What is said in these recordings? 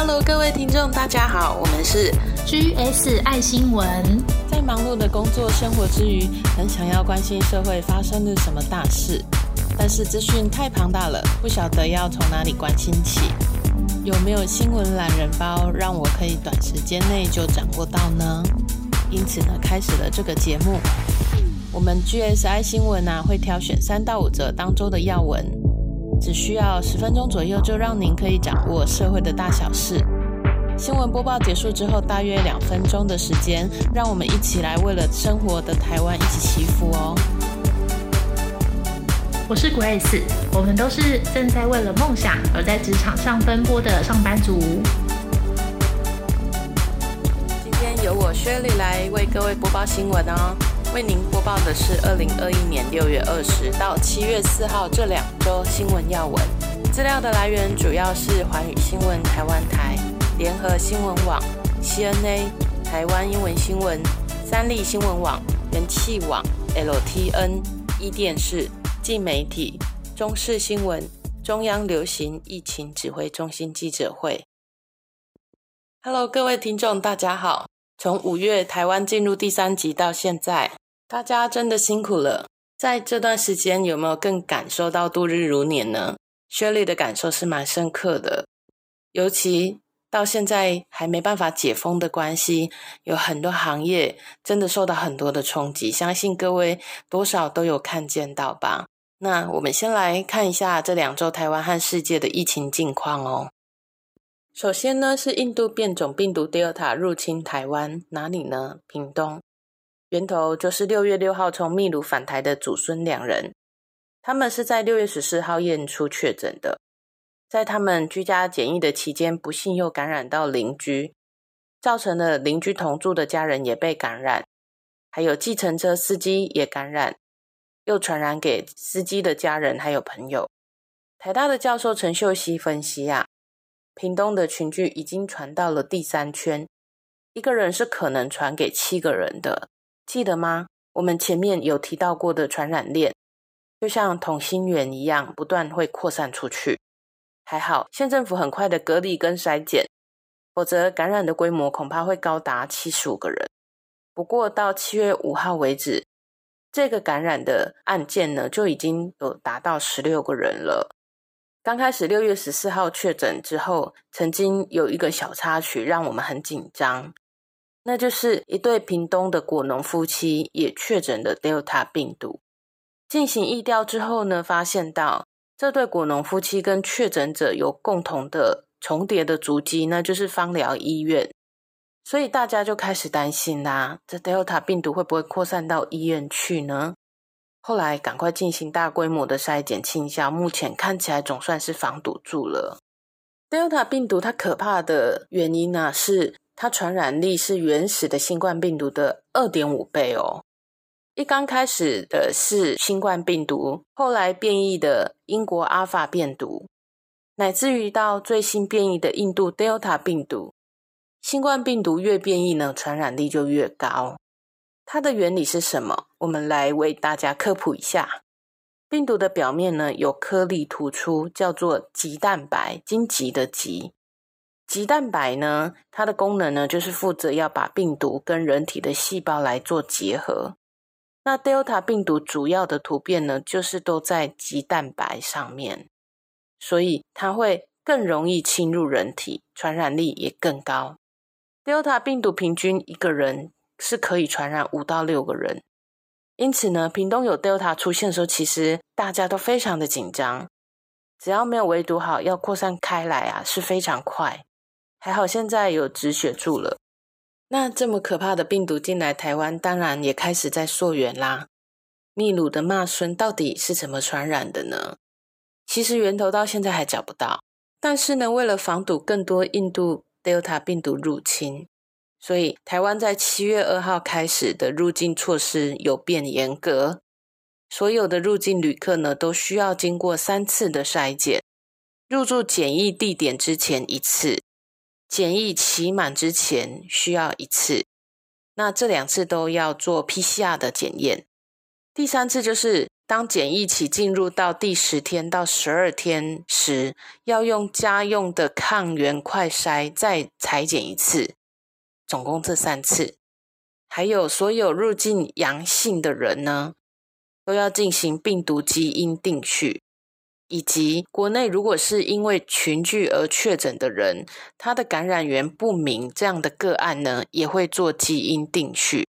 Hello，各位听众，大家好，我们是 GS 爱新闻。在忙碌的工作生活之余，很想要关心社会发生了什么大事，但是资讯太庞大了，不晓得要从哪里关心起。有没有新闻懒人包，让我可以短时间内就掌握到呢？因此呢，开始了这个节目。我们 GSI 新闻呢，会挑选三到五则当周的要闻，只需要十分钟左右，就让您可以掌握社会的大小事。新闻播报结束之后，大约两分钟的时间，让我们一起来为了生活的台湾一起祈福哦。我是 Grace，我们都是正在为了梦想而在职场上奔波的上班族。今天由我 Shirley 来为各位播报新闻哦。为您播报的是二零二一年六月二十到七月四号这两周新闻要闻。资料的来源主要是环宇新闻台湾台、联合新闻网、CNA、台湾英文新闻、三立新闻网、元气网、LTN、一电视。媒体、中视新闻、中央流行疫情指挥中心记者会。Hello，各位听众，大家好。从五月台湾进入第三集到现在，大家真的辛苦了。在这段时间，有没有更感受到度日如年呢？薛丽的感受是蛮深刻的，尤其到现在还没办法解封的关系，有很多行业真的受到很多的冲击，相信各位多少都有看见到吧。那我们先来看一下这两周台湾和世界的疫情近况哦。首先呢，是印度变种病毒 Delta 入侵台湾，哪里呢？屏东，源头就是六月六号从秘鲁返台的祖孙两人，他们是在六月十四号验出确诊的，在他们居家检疫的期间，不幸又感染到邻居，造成了邻居同住的家人也被感染，还有计程车司机也感染。又传染给司机的家人还有朋友。台大的教授陈秀熙分析啊，屏东的群聚已经传到了第三圈，一个人是可能传给七个人的，记得吗？我们前面有提到过的传染链，就像同心圆一样，不断会扩散出去。还好县政府很快的隔离跟筛检，否则感染的规模恐怕会高达七十五个人。不过到七月五号为止。这个感染的案件呢，就已经有达到十六个人了。刚开始六月十四号确诊之后，曾经有一个小插曲让我们很紧张，那就是一对屏东的果农夫妻也确诊了 Delta 病毒。进行疫调之后呢，发现到这对果农夫妻跟确诊者有共同的重叠的足迹，那就是芳疗医院。所以大家就开始担心啦，这 Delta 病毒会不会扩散到医院去呢？后来赶快进行大规模的筛检清消，目前看起来总算是防堵住了。Delta 病毒它可怕的原因呢，是它传染力是原始的新冠病毒的二点五倍哦。一刚开始的是新冠病毒，后来变异的英国阿法病毒，乃至于到最新变异的印度 Delta 病毒。新冠病毒越变异呢，传染力就越高。它的原理是什么？我们来为大家科普一下。病毒的表面呢有颗粒突出，叫做棘蛋白，荆棘的棘。棘蛋白呢，它的功能呢就是负责要把病毒跟人体的细胞来做结合。那 Delta 病毒主要的突变呢，就是都在棘蛋白上面，所以它会更容易侵入人体，传染力也更高。Delta 病毒平均一个人是可以传染五到六个人，因此呢，屏东有 Delta 出现的时候，其实大家都非常的紧张。只要没有围堵好，要扩散开来啊是非常快。还好现在有止血住了。那这么可怕的病毒进来台湾，当然也开始在溯源啦。秘鲁的骂孙到底是怎么传染的呢？其实源头到现在还找不到。但是呢，为了防堵更多印度。Delta 病毒入侵，所以台湾在七月二号开始的入境措施有变严格。所有的入境旅客呢，都需要经过三次的筛检，入住检疫地点之前一次，检疫期满之前需要一次。那这两次都要做 PCR 的检验。第三次就是当检疫期进入到第十天到十二天时，要用家用的抗原快筛再裁剪一次，总共这三次。还有所有入境阳性的人呢，都要进行病毒基因定序，以及国内如果是因为群聚而确诊的人，他的感染源不明这样的个案呢，也会做基因定序。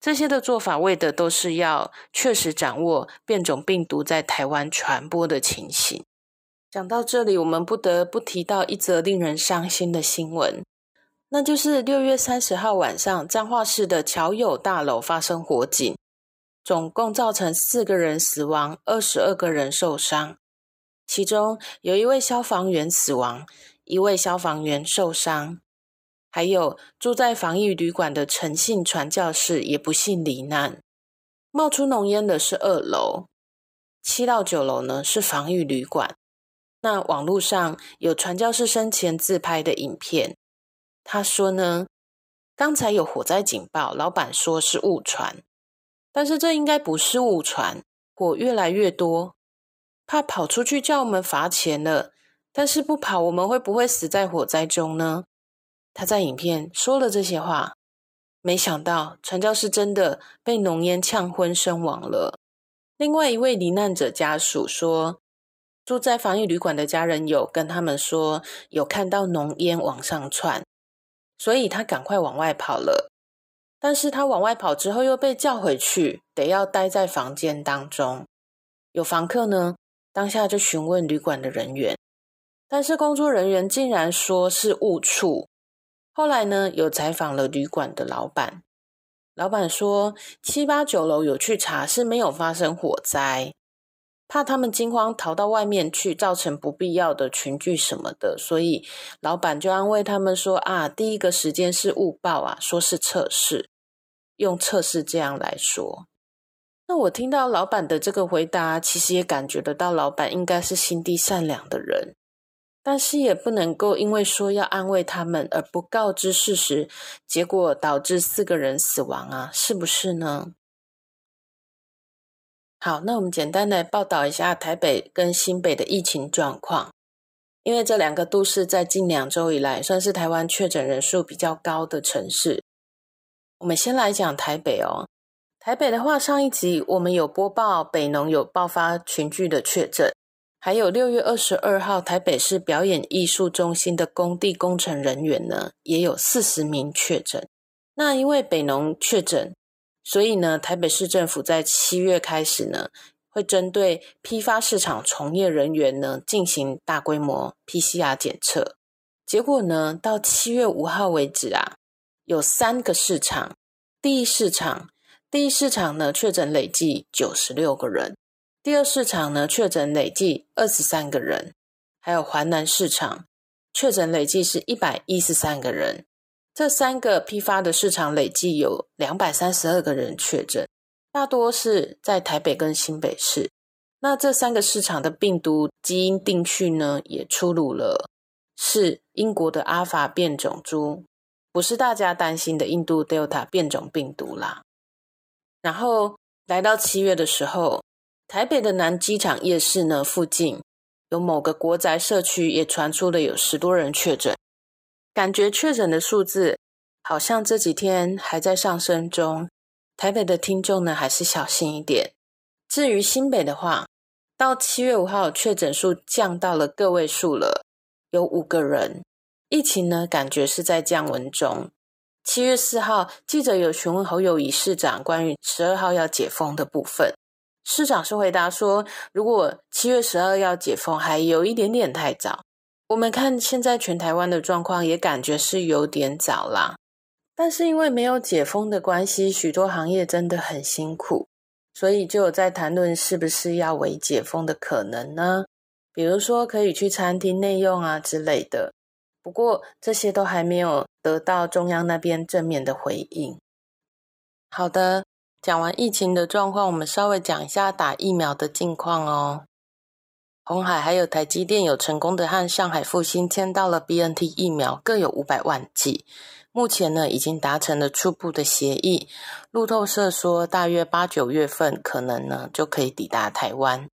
这些的做法为的都是要确实掌握变种病毒在台湾传播的情形。讲到这里，我们不得不提到一则令人伤心的新闻，那就是六月三十号晚上，彰化市的侨友大楼发生火警，总共造成四个人死亡，二十二个人受伤，其中有一位消防员死亡，一位消防员受伤。还有住在防疫旅馆的陈姓传教士也不幸罹难。冒出浓烟的是二楼，七到九楼呢是防疫旅馆。那网络上有传教士生前自拍的影片，他说呢，刚才有火灾警报，老板说是误传，但是这应该不是误传，火越来越多，怕跑出去叫我们罚钱了，但是不跑，我们会不会死在火灾中呢？他在影片说了这些话，没想到传教士真的被浓烟呛昏身亡了。另外一位罹难者家属说，住在防疫旅馆的家人有跟他们说，有看到浓烟往上窜，所以他赶快往外跑了。但是他往外跑之后又被叫回去，得要待在房间当中。有房客呢，当下就询问旅馆的人员，但是工作人员竟然说是误触。后来呢，有采访了旅馆的老板，老板说七八九楼有去查，是没有发生火灾，怕他们惊慌逃到外面去，造成不必要的群聚什么的，所以老板就安慰他们说啊，第一个时间是误报啊，说是测试，用测试这样来说。那我听到老板的这个回答，其实也感觉得到，老板应该是心地善良的人。但是也不能够因为说要安慰他们而不告知事实，结果导致四个人死亡啊，是不是呢？好，那我们简单来报道一下台北跟新北的疫情状况，因为这两个都市在近两周以来算是台湾确诊人数比较高的城市。我们先来讲台北哦，台北的话，上一集我们有播报北农有爆发群聚的确诊。还有六月二十二号，台北市表演艺术中心的工地工程人员呢，也有四十名确诊。那因为北农确诊，所以呢，台北市政府在七月开始呢，会针对批发市场从业人员呢，进行大规模 PCR 检测。结果呢，到七月五号为止啊，有三个市场，第一市场，第一市场呢，确诊累计九十六个人。第二市场呢，确诊累计二十三个人，还有环南市场确诊累计是一百一十三个人。这三个批发的市场累计有两百三十二个人确诊，大多是在台北跟新北市。那这三个市场的病毒基因定序呢，也出炉了，是英国的阿法变种株，不是大家担心的印度 Delta 变种病毒啦。然后来到七月的时候。台北的南机场夜市呢，附近有某个国宅社区也传出了有十多人确诊，感觉确诊的数字好像这几天还在上升中。台北的听众呢，还是小心一点。至于新北的话，到七月五号确诊数降到了个位数了，有五个人。疫情呢，感觉是在降温中。七月四号，记者有询问侯友谊市长关于十二号要解封的部分。市长是回答说：“如果七月十二要解封，还有一点点太早。我们看现在全台湾的状况，也感觉是有点早啦。但是因为没有解封的关系，许多行业真的很辛苦，所以就有在谈论是不是要为解封的可能呢？比如说可以去餐厅内用啊之类的。不过这些都还没有得到中央那边正面的回应。好的。”讲完疫情的状况，我们稍微讲一下打疫苗的近况哦。红海还有台积电有成功的和上海复兴签到了 BNT 疫苗，各有五百万剂。目前呢已经达成了初步的协议。路透社说，大约八九月份可能呢就可以抵达台湾。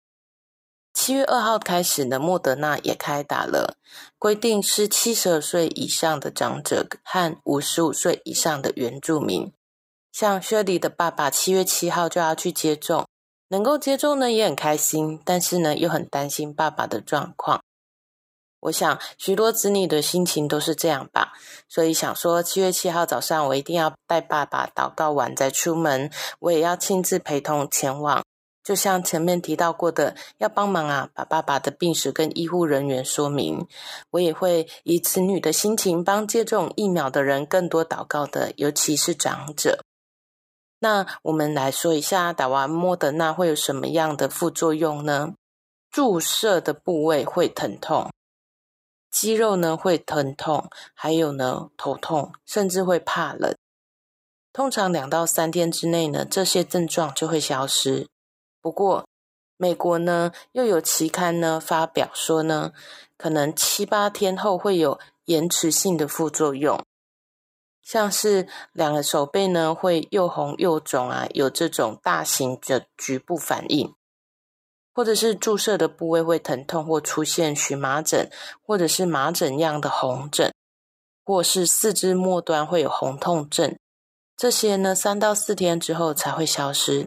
七月二号开始呢，莫德纳也开打了，规定是七十二岁以上的长者和五十五岁以上的原住民。像薛里的爸爸，七月七号就要去接种，能够接种呢也很开心，但是呢又很担心爸爸的状况。我想许多子女的心情都是这样吧，所以想说七月七号早上我一定要带爸爸祷告完再出门，我也要亲自陪同前往。就像前面提到过的，要帮忙啊，把爸爸的病史跟医护人员说明。我也会以子女的心情帮接种疫苗的人更多祷告的，尤其是长者。那我们来说一下，打完莫德纳会有什么样的副作用呢？注射的部位会疼痛，肌肉呢会疼痛，还有呢头痛，甚至会怕冷。通常两到三天之内呢，这些症状就会消失。不过，美国呢又有期刊呢发表说呢，可能七八天后会有延迟性的副作用，像是两个手背呢会又红又肿啊，有这种大型的局部反应，或者是注射的部位会疼痛或出现荨麻疹，或者是麻疹样的红疹，或是四肢末端会有红痛症，这些呢三到四天之后才会消失。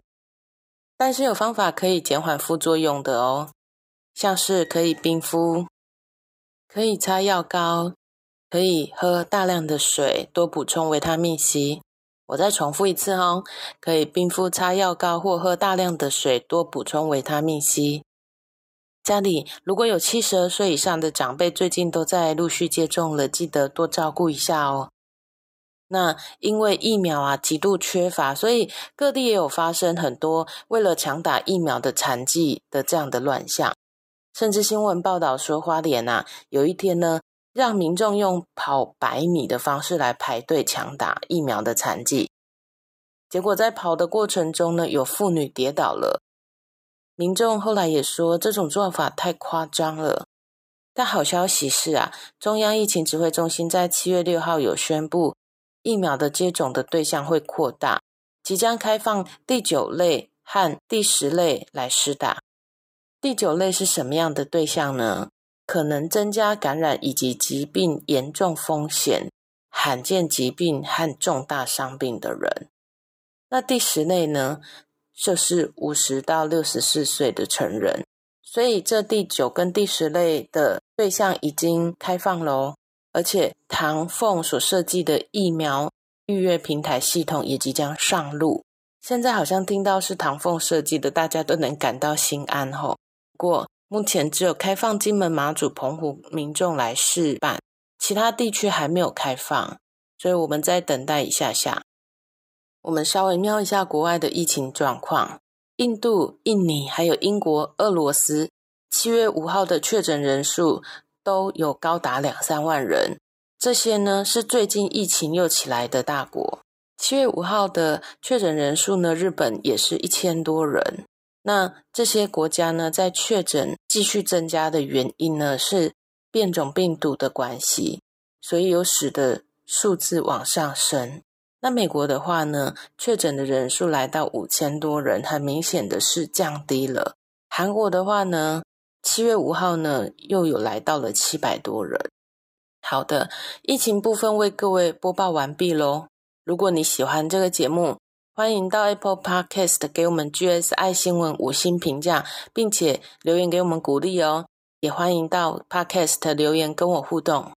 但是有方法可以减缓副作用的哦，像是可以冰敷，可以擦药膏，可以喝大量的水，多补充维他命 C。我再重复一次哦，可以冰敷、擦药膏或喝大量的水，多补充维他命 C。家里如果有七十二岁以上的长辈，最近都在陆续接种了，记得多照顾一下哦。那因为疫苗啊极度缺乏，所以各地也有发生很多为了抢打疫苗的残疾的这样的乱象，甚至新闻报道说花莲啊有一天呢，让民众用跑百米的方式来排队抢打疫苗的残疾，结果在跑的过程中呢，有妇女跌倒了，民众后来也说这种做法太夸张了。但好消息是啊，中央疫情指挥中心在七月六号有宣布。疫苗的接种的对象会扩大，即将开放第九类和第十类来施打。第九类是什么样的对象呢？可能增加感染以及疾病严重风险、罕见疾病和重大伤病的人。那第十类呢？就是五十到六十四岁的成人。所以这第九跟第十类的对象已经开放喽。而且，唐凤所设计的疫苗预约平台系统也即将上路。现在好像听到是唐凤设计的，大家都能感到心安吼。不过，目前只有开放金门、马祖、澎湖民众来试办，其他地区还没有开放，所以我们再等待一下下。我们稍微瞄一下国外的疫情状况：印度、印尼还有英国、俄罗斯，七月五号的确诊人数。都有高达两三万人，这些呢是最近疫情又起来的大国。七月五号的确诊人数呢，日本也是一千多人。那这些国家呢，在确诊继续增加的原因呢，是变种病毒的关系，所以有使得数字往上升。那美国的话呢，确诊的人数来到五千多人，很明显的是降低了。韩国的话呢？七月五号呢，又有来到了七百多人。好的，疫情部分为各位播报完毕喽。如果你喜欢这个节目，欢迎到 Apple Podcast 给我们 GS 爱新闻五星评价，并且留言给我们鼓励哦。也欢迎到 Podcast 留言跟我互动。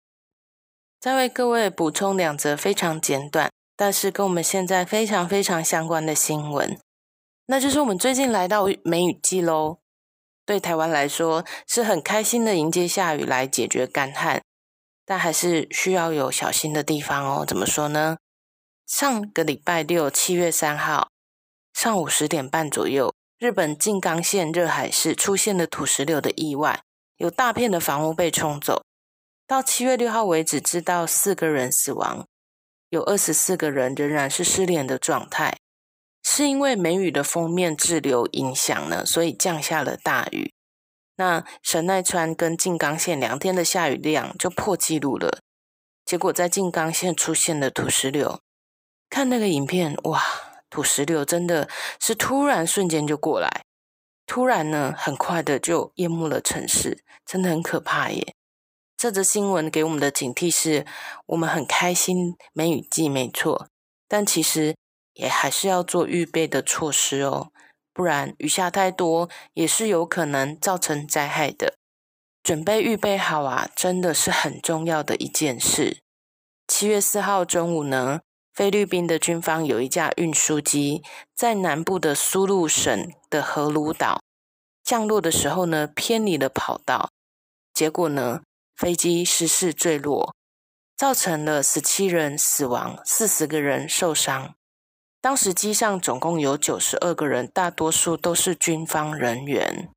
再为各位补充两则非常简短，但是跟我们现在非常非常相关的新闻，那就是我们最近来到梅雨季喽。对台湾来说是很开心的，迎接下雨来解决干旱，但还是需要有小心的地方哦。怎么说呢？上个礼拜六，七月三号上午十点半左右，日本静冈县热海市出现了土石流的意外，有大片的房屋被冲走。到七月六号为止，知道四个人死亡，有二十四个人仍然是失联的状态。是因为梅雨的封面滞留影响呢，所以降下了大雨。那神奈川跟静冈县两天的下雨量就破纪录了。结果在静冈县出现了土石流。看那个影片，哇，土石流真的是突然瞬间就过来，突然呢，很快的就淹没了城市，真的很可怕耶。这则新闻给我们的警惕是：我们很开心梅雨季没错，但其实也还是要做预备的措施哦，不然雨下太多也是有可能造成灾害的。准备预备好啊，真的是很重要的一件事。七月四号中午呢。菲律宾的军方有一架运输机在南部的苏禄省的荷鲁岛降落的时候呢，偏离了跑道，结果呢，飞机失事坠落，造成了十七人死亡，四十个人受伤。当时机上总共有九十二个人，大多数都是军方人员，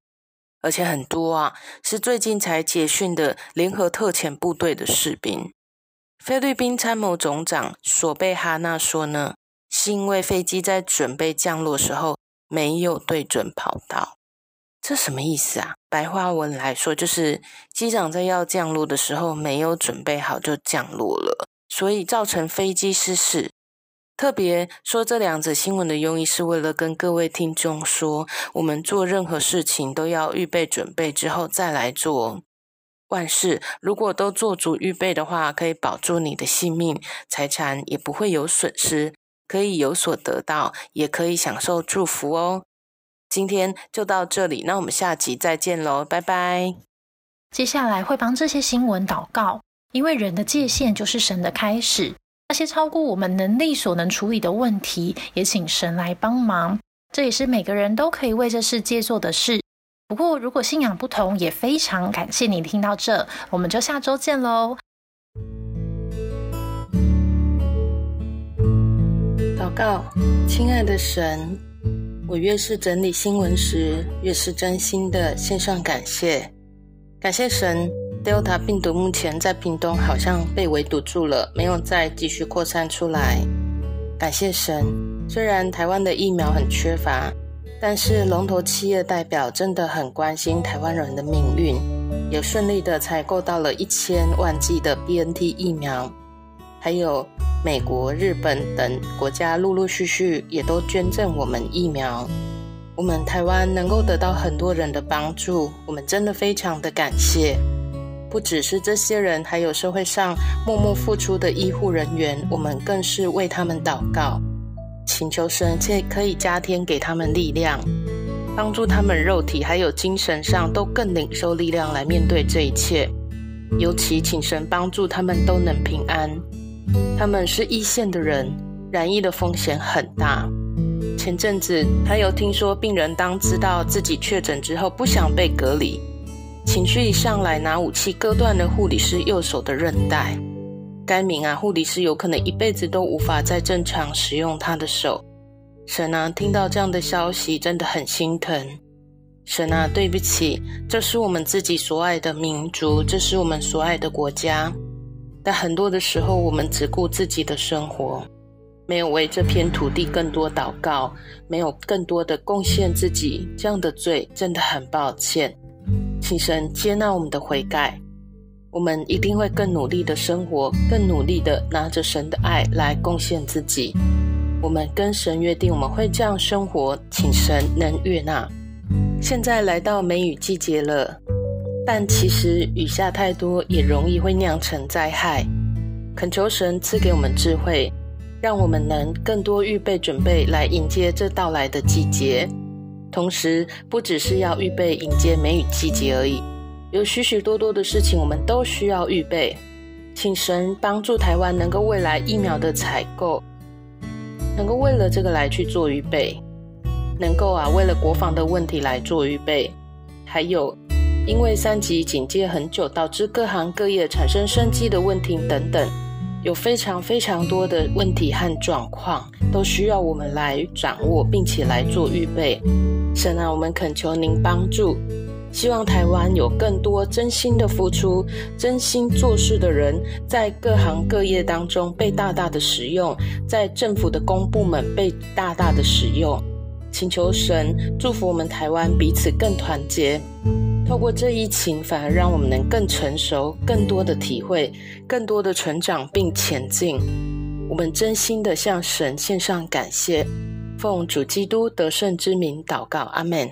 而且很多啊是最近才结训的联合特遣部队的士兵。菲律宾参谋总长索贝哈纳说呢，是因为飞机在准备降落时候没有对准跑道。这什么意思啊？白话文来说，就是机长在要降落的时候没有准备好就降落了，所以造成飞机失事。特别说这两则新闻的用意，是为了跟各位听众说，我们做任何事情都要预备准备之后再来做。万事如果都做足预备的话，可以保住你的性命，财产也不会有损失，可以有所得到，也可以享受祝福哦。今天就到这里，那我们下集再见喽，拜拜。接下来会帮这些新闻祷告，因为人的界限就是神的开始，那些超过我们能力所能处理的问题，也请神来帮忙。这也是每个人都可以为这世界做的事。不过，如果信仰不同，也非常感谢你听到这，我们就下周见喽。祷告，亲爱的神，我越是整理新闻时，越是真心的献上感谢。感谢神，Delta 病毒目前在屏东好像被围堵住了，没有再继续扩散出来。感谢神，虽然台湾的疫苗很缺乏。但是龙头企业代表真的很关心台湾人的命运，也顺利的采购到了一千万剂的 BNT 疫苗，还有美国、日本等国家陆陆续续也都捐赠我们疫苗。我们台湾能够得到很多人的帮助，我们真的非常的感谢。不只是这些人，还有社会上默默付出的医护人员，我们更是为他们祷告。请求神，且可以加添给他们力量，帮助他们肉体还有精神上都更领受力量来面对这一切。尤其请神帮助他们都能平安。他们是一线的人，染疫的风险很大。前阵子还有听说病人当知道自己确诊之后，不想被隔离，情绪一上来拿武器割断了护理师右手的韧带。该名啊，护理师有可能一辈子都无法再正常使用他的手。神啊，听到这样的消息，真的很心疼。神啊，对不起，这是我们自己所爱的民族，这是我们所爱的国家。但很多的时候，我们只顾自己的生活，没有为这片土地更多祷告，没有更多的贡献自己。这样的罪真的很抱歉，请神接纳我们的悔改。我们一定会更努力的生活，更努力的拿着神的爱来贡献自己。我们跟神约定，我们会这样生活，请神能悦纳。现在来到梅雨季节了，但其实雨下太多也容易会酿成灾害。恳求神赐给我们智慧，让我们能更多预备准备来迎接这到来的季节。同时，不只是要预备迎接梅雨季节而已。有许许多多的事情，我们都需要预备，请神帮助台湾能够未来疫苗的采购，能够为了这个来去做预备，能够啊为了国防的问题来做预备，还有因为三级警戒很久，导致各行各业产生生机的问题等等，有非常非常多的问题和状况，都需要我们来掌握，并且来做预备。神啊，我们恳求您帮助。希望台湾有更多真心的付出、真心做事的人，在各行各业当中被大大的使用，在政府的公部门被大大的使用。请求神祝福我们台湾彼此更团结。透过这一情，反而让我们能更成熟、更多的体会、更多的成长并前进。我们真心的向神献上感谢，奉主基督得胜之名祷告，阿门。